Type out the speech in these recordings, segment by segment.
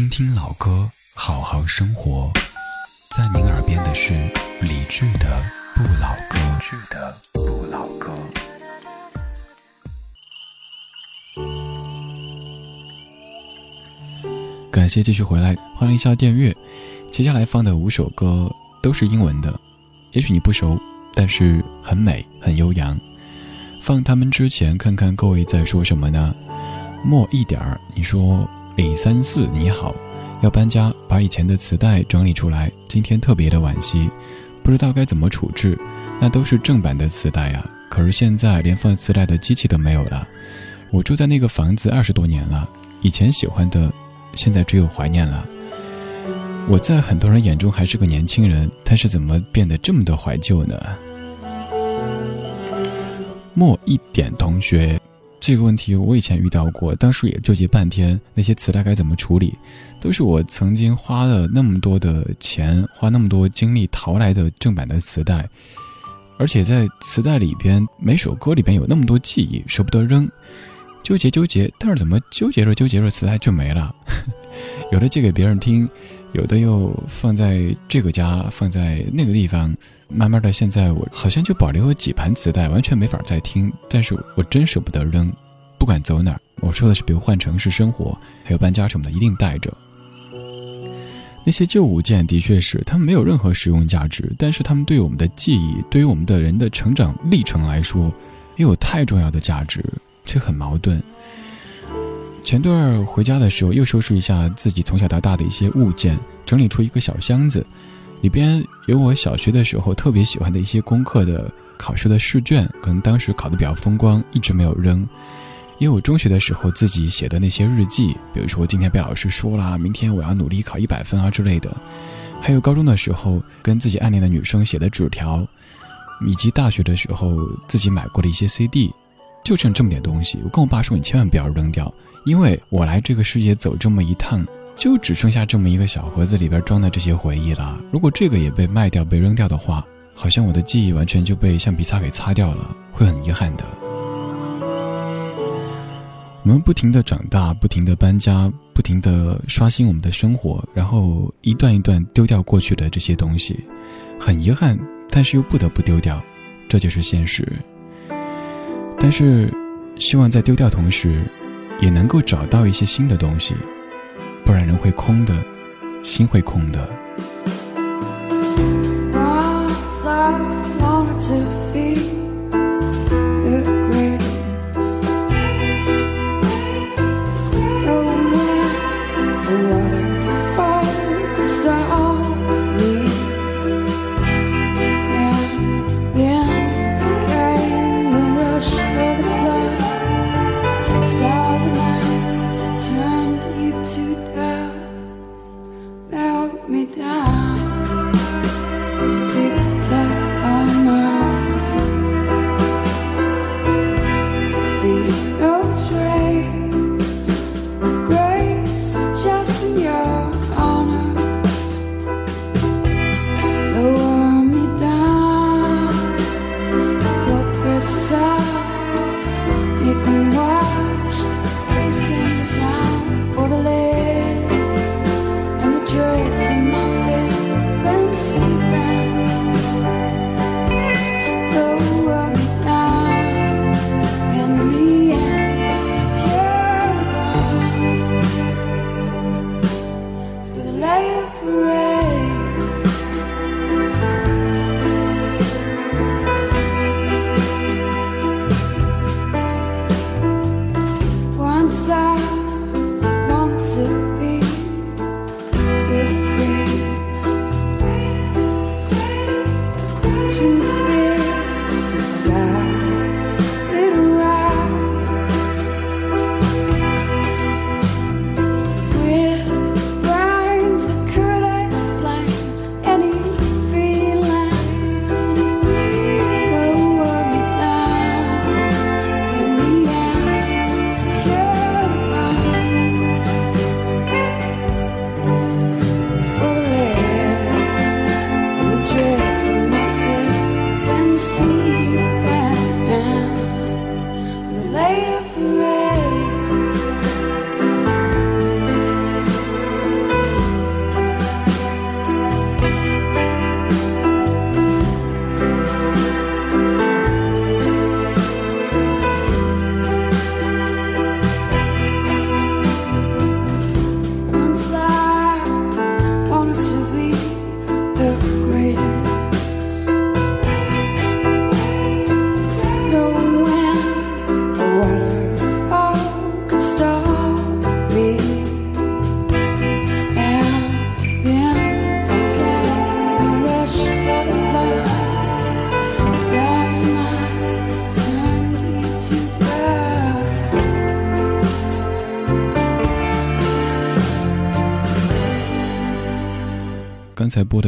听听老歌，好好生活。在您耳边的是理智的不老歌。理智的不老歌。感谢继续回来，欢迎一下电乐。接下来放的五首歌都是英文的，也许你不熟，但是很美，很悠扬。放他们之前，看看各位在说什么呢？默一点儿，你说李三四你好，要搬家，把以前的磁带整理出来。今天特别的惋惜，不知道该怎么处置。那都是正版的磁带啊，可是现在连放磁带的机器都没有了。我住在那个房子二十多年了，以前喜欢的。现在只有怀念了。我在很多人眼中还是个年轻人，但是怎么变得这么的怀旧呢？莫一点同学，这个问题我以前遇到过，当时也纠结半天，那些磁带该怎么处理？都是我曾经花了那么多的钱，花那么多精力淘来的正版的磁带，而且在磁带里边，每首歌里边有那么多记忆，舍不得扔。纠结纠结，但是怎么纠结着纠结着，磁带就没了。有的借给别人听，有的又放在这个家，放在那个地方。慢慢的，现在我好像就保留有几盘磁带，完全没法再听。但是我真舍不得扔，不管走哪儿，我说的是，比如换城市生活，还有搬家什么的，一定带着。那些旧物件的确是，他们没有任何实用价值，但是他们对我们的记忆，对于我们的人的成长历程来说，又有太重要的价值。却很矛盾。前段回家的时候，又收拾一下自己从小到大的一些物件，整理出一个小箱子，里边有我小学的时候特别喜欢的一些功课的考试的试卷，可能当时考的比较风光，一直没有扔。也有中学的时候自己写的那些日记，比如说今天被老师说了，明天我要努力考一百分啊之类的。还有高中的时候跟自己暗恋的女生写的纸条，以及大学的时候自己买过的一些 CD。就剩这么点东西，我跟我爸说：“你千万不要扔掉，因为我来这个世界走这么一趟，就只剩下这么一个小盒子，里边装的这些回忆了。如果这个也被卖掉、被扔掉的话，好像我的记忆完全就被橡皮擦给擦掉了，会很遗憾的。”我们不停的长大，不停的搬家，不停的刷新我们的生活，然后一段一段丢掉过去的这些东西，很遗憾，但是又不得不丢掉，这就是现实。但是，希望在丢掉同时，也能够找到一些新的东西，不然人会空的，心会空的。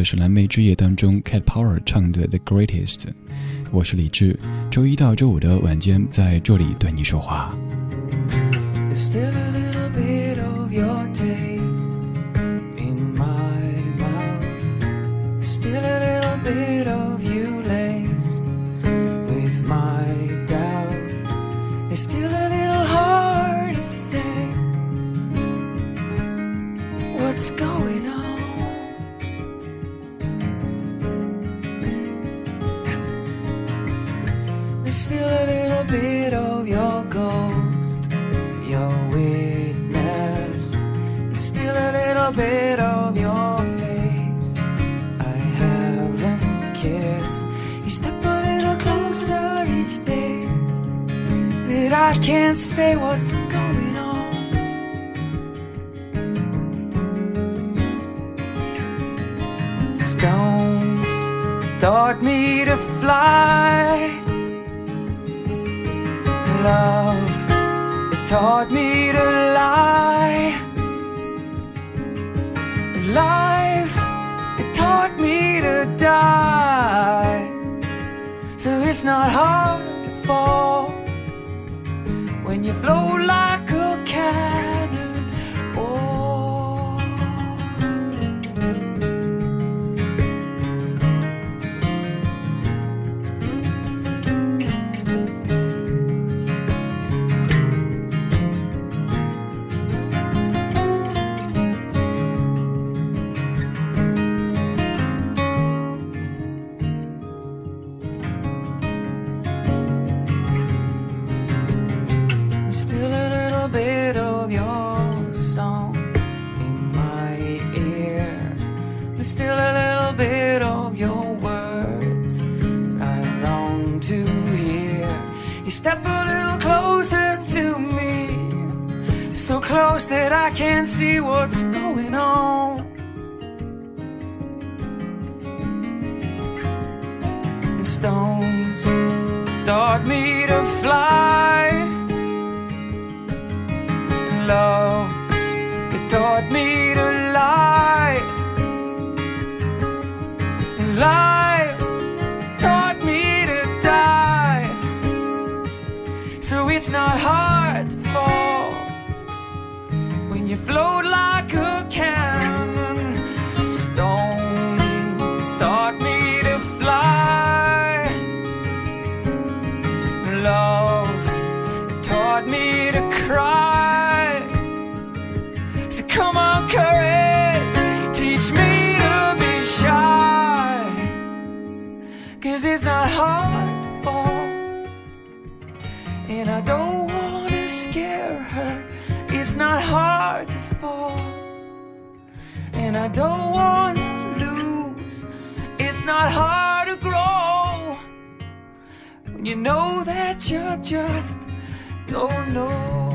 是《蓝莓之夜》当中 Cat Power 唱的《The Greatest》。我是李志，周一到周五的晚间在这里对你说话。what's going can't say what's going on. Stones taught me to fly. Love, taught me to lie. Life, taught me to die. So it's not hard to fall when you flow like close that I can't see what's going on. And stones taught me to fly. Love, it taught me to lie. And life it's not hard to fall when you float like a cannon. Stones taught me to fly. Love taught me to cry. So come on, courage, teach me to be shy. Cause it's not hard. And I don't wanna scare her it's not hard to fall. And I don't want to lose. It's not hard to grow. When you know that you're just don't know.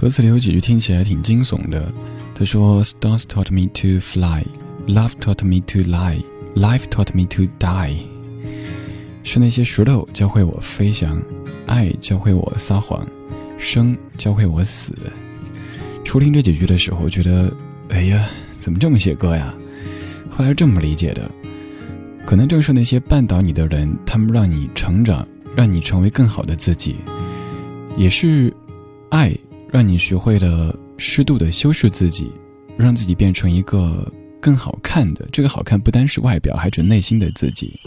歌词里有几句听起来挺惊悚的。他说：“Stars taught me to fly, love taught me to lie, life taught me to die。”是那些石头教会我飞翔，爱教会我撒谎，生教会我死。初听这几句的时候，觉得，哎呀，怎么这么写歌呀？后来是这么理解的：可能正是那些绊倒你的人，他们让你成长，让你成为更好的自己，也是爱。让你学会了适度的修饰自己，让自己变成一个更好看的。这个好看不单是外表，还指内心的自己。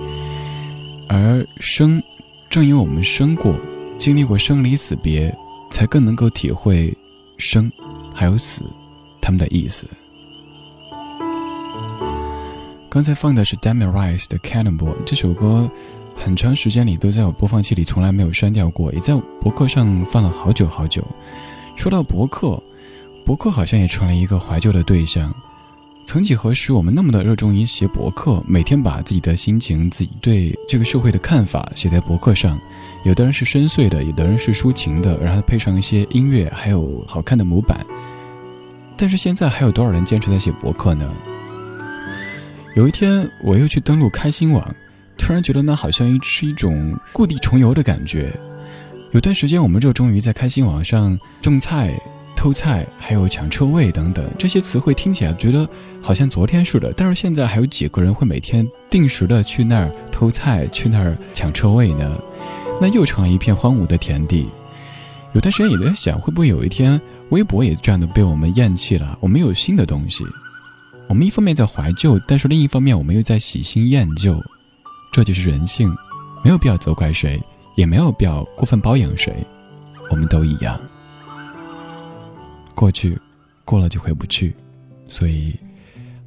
而生，正因为我们生过，经历过生离死别，才更能够体会生，还有死，他们的意思。刚才放的是 Demi Rice 的 Cannonball 这首歌，很长时间里都在我播放器里，从来没有删掉过，也在博客上放了好久好久。说到博客，博客好像也成了一个怀旧的对象。曾几何时，我们那么的热衷于写博客，每天把自己的心情、自己对这个社会的看法写在博客上。有的人是深邃的，有的人是抒情的，然后配上一些音乐，还有好看的模板。但是现在还有多少人坚持在写博客呢？有一天，我又去登录开心网，突然觉得那好像是一种故地重游的感觉。有段时间，我们热衷于在开心网上种菜、偷菜，还有抢车位等等这些词汇，听起来觉得好像昨天似的。但是现在还有几个人会每天定时的去那儿偷菜、去那儿抢车位呢？那又成了一片荒芜的田地。有段时间也在想，会不会有一天微博也这样的被我们厌弃了？我们有新的东西。我们一方面在怀旧，但是另一方面我们又在喜新厌旧，这就是人性，没有必要责怪谁，也没有必要过分包养谁，我们都一样。过去，过了就回不去，所以，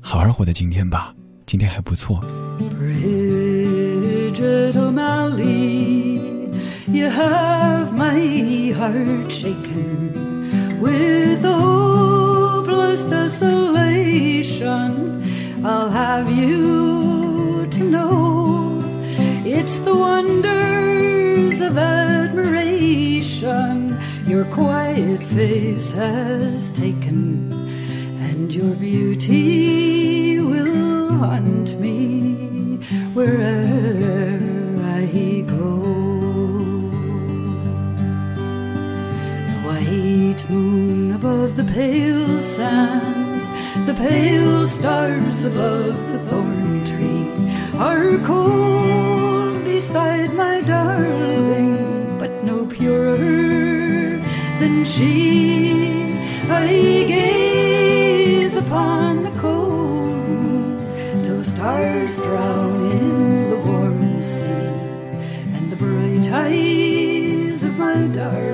好好活在今天吧，今天还不错。I'll have you to know it's the wonder. Your quiet face has taken, and your beauty will haunt me wherever I go. The white moon above the pale sands, the pale stars above the thorn tree are cold beside my darling, but no purer she. I gaze upon the cold till the stars drown in the warm sea, and the bright eyes of my darling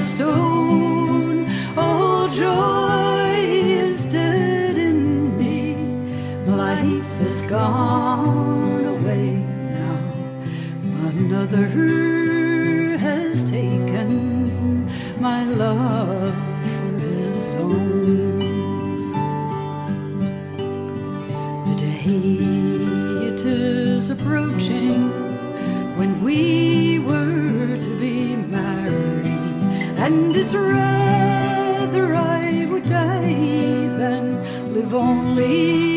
the stone. All joy is dead in me. Life has gone away now. Another. and it's rather I would die than live only.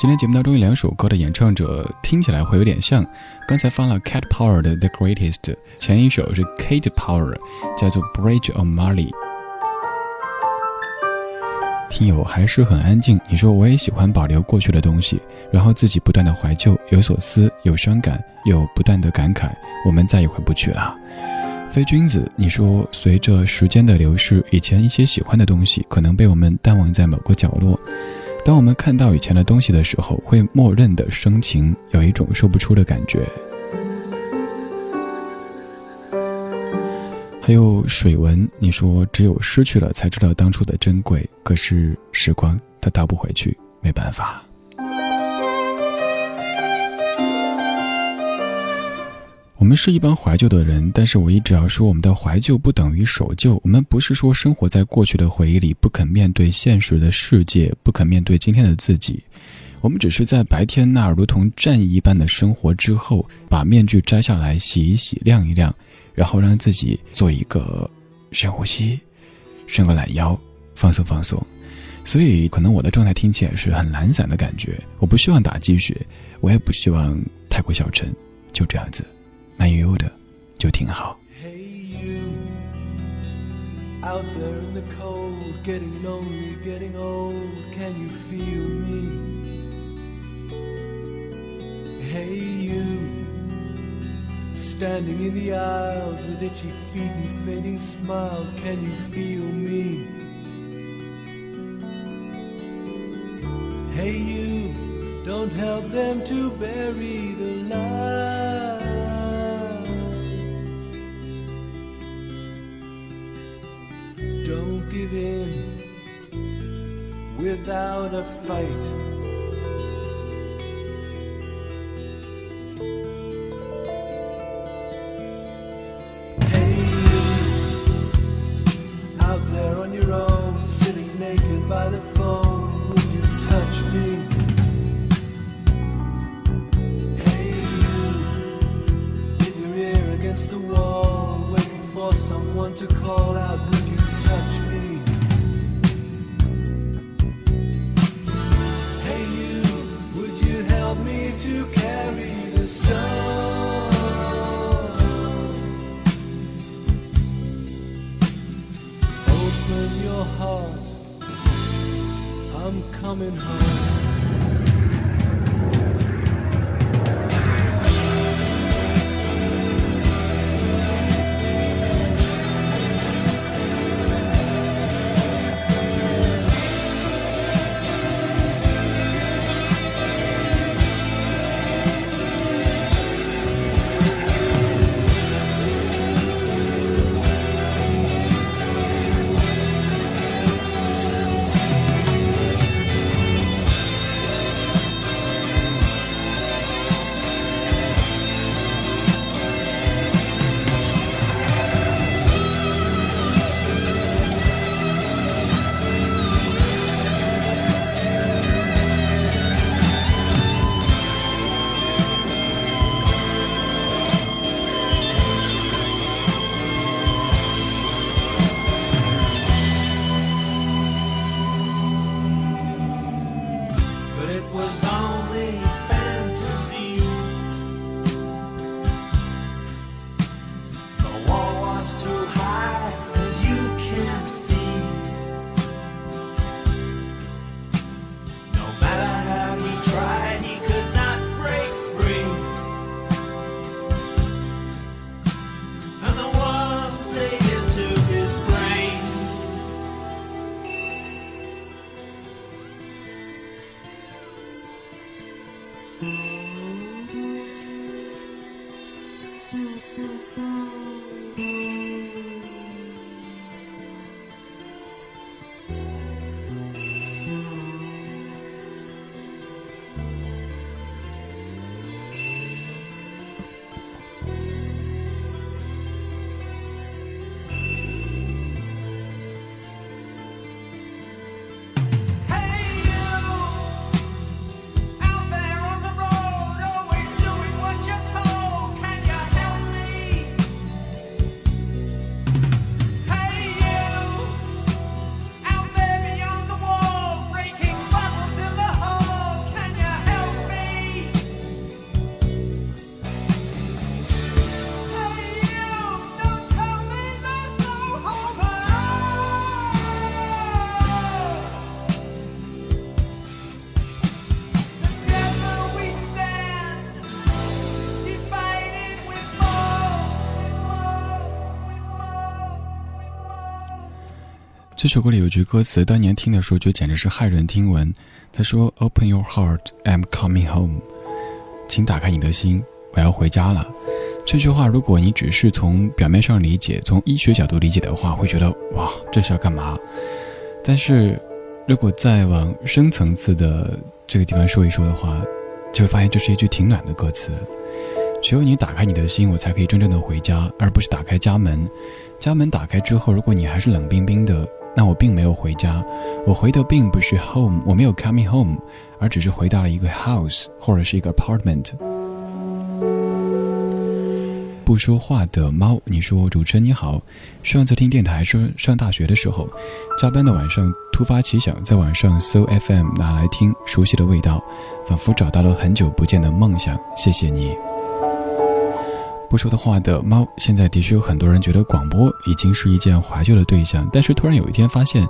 今天节目当中有两首歌的演唱者听起来会有点像，刚才放了 Cat Power 的 The Greatest，前一首是 Kate Power，叫做 Bridge of Molly。听友还是很安静，你说我也喜欢保留过去的东西，然后自己不断的怀旧，有所思，有伤感，有不断的感慨，我们再也回不去了。非君子，你说随着时间的流逝，以前一些喜欢的东西可能被我们淡忘在某个角落。当我们看到以前的东西的时候，会默认的生情，有一种说不出的感觉。还有水文，你说只有失去了才知道当初的珍贵，可是时光它倒不回去，没办法。我们是一帮怀旧的人，但是我一直要说，我们的怀旧不等于守旧。我们不是说生活在过去的回忆里，不肯面对现实的世界，不肯面对今天的自己。我们只是在白天那如同战役一般的生活之后，把面具摘下来，洗一洗，晾一晾，然后让自己做一个深呼吸，伸个懒腰，放松放松。所以，可能我的状态听起来是很懒散的感觉。我不希望打鸡血，我也不希望太过小沉，就这样子。慢悠悠的，就挺好。 Hey you, out there in the cold, getting lonely, getting old, can you feel me? Hey you, standing in the aisles with itchy feet and fading smiles, can you feel me? Hey you, don't help them to bury the light. Without a fight. Coming home. Música 这首歌里有句歌词，当年听的时候觉得简直是骇人听闻。他说：“Open your heart, I'm coming home。”请打开你的心，我要回家了。这句话，如果你只是从表面上理解，从医学角度理解的话，会觉得哇，这是要干嘛？但是，如果再往深层次的这个地方说一说的话，就会发现这是一句挺暖的歌词。只有你打开你的心，我才可以真正的回家，而不是打开家门。家门打开之后，如果你还是冷冰冰的，那我并没有回家，我回的并不是 home，我没有 coming home，而只是回到了一个 house 或者是一个 apartment。不说话的猫，你说主持人你好，上次听电台说上大学的时候，加班的晚上突发奇想，在网上搜 FM 拿来听，熟悉的味道，仿佛找到了很久不见的梦想。谢谢你。不说的话的猫，现在的确有很多人觉得广播已经是一件怀旧的对象，但是突然有一天发现，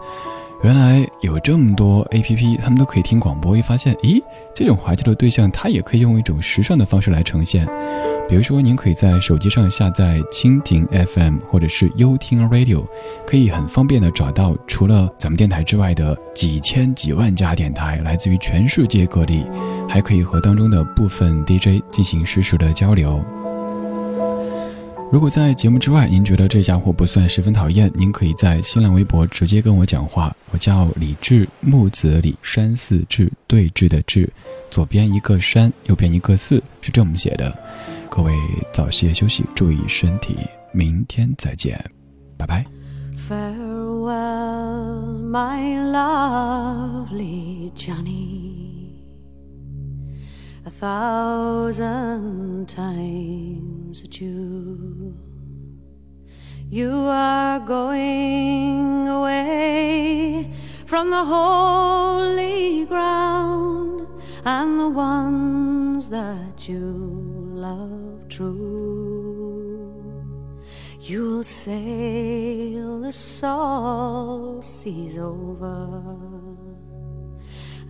原来有这么多 APP，他们都可以听广播，一发现，咦，这种怀旧的对象，它也可以用一种时尚的方式来呈现。比如说，您可以在手机上下载蜻蜓 FM 或者是优听 Radio，可以很方便的找到除了咱们电台之外的几千几万家电台，来自于全世界各地，还可以和当中的部分 DJ 进行实时的交流。如果在节目之外，您觉得这家伙不算十分讨厌，您可以在新浪微博直接跟我讲话。我叫李志，木子李，山寺志，对峙的志，左边一个山，右边一个寺，是这么写的。各位早些休息，注意身体，明天再见，拜拜。Farewell, my lovely Johnny. A thousand times adieu. You You are going away from the holy ground and the ones that you love true. You'll sail the salt seas over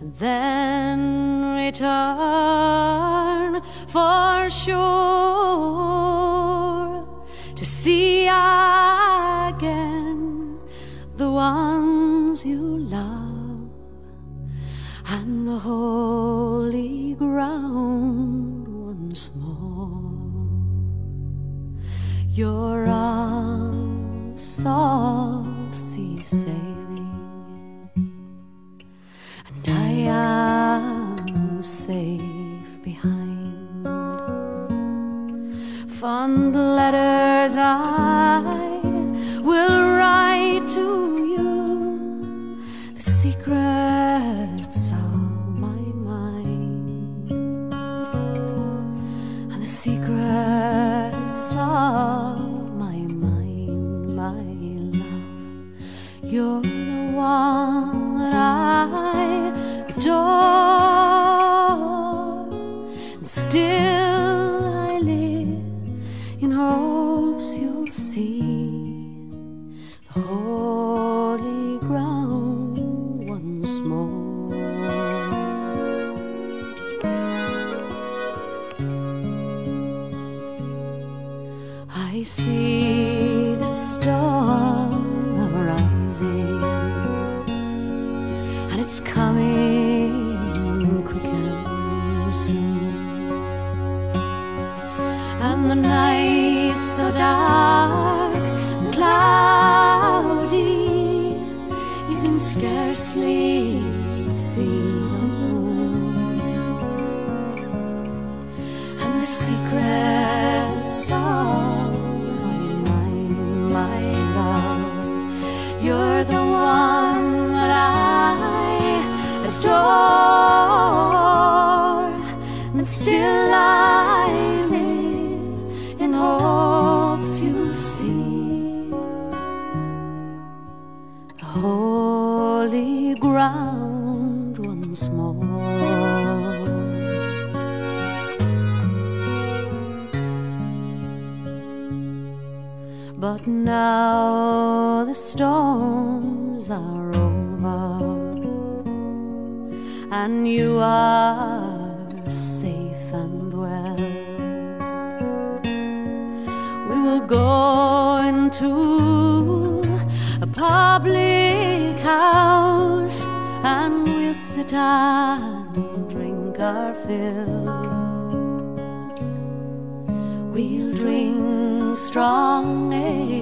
then return for sure to see again the ones you love and the holy ground once more. You're on salt sea sailing, Fond letters I still I live in hopes you'll see the holy ground once more. But now the storms are over, and you are We will go into a public house and we'll sit and drink our fill. We'll drink strong ale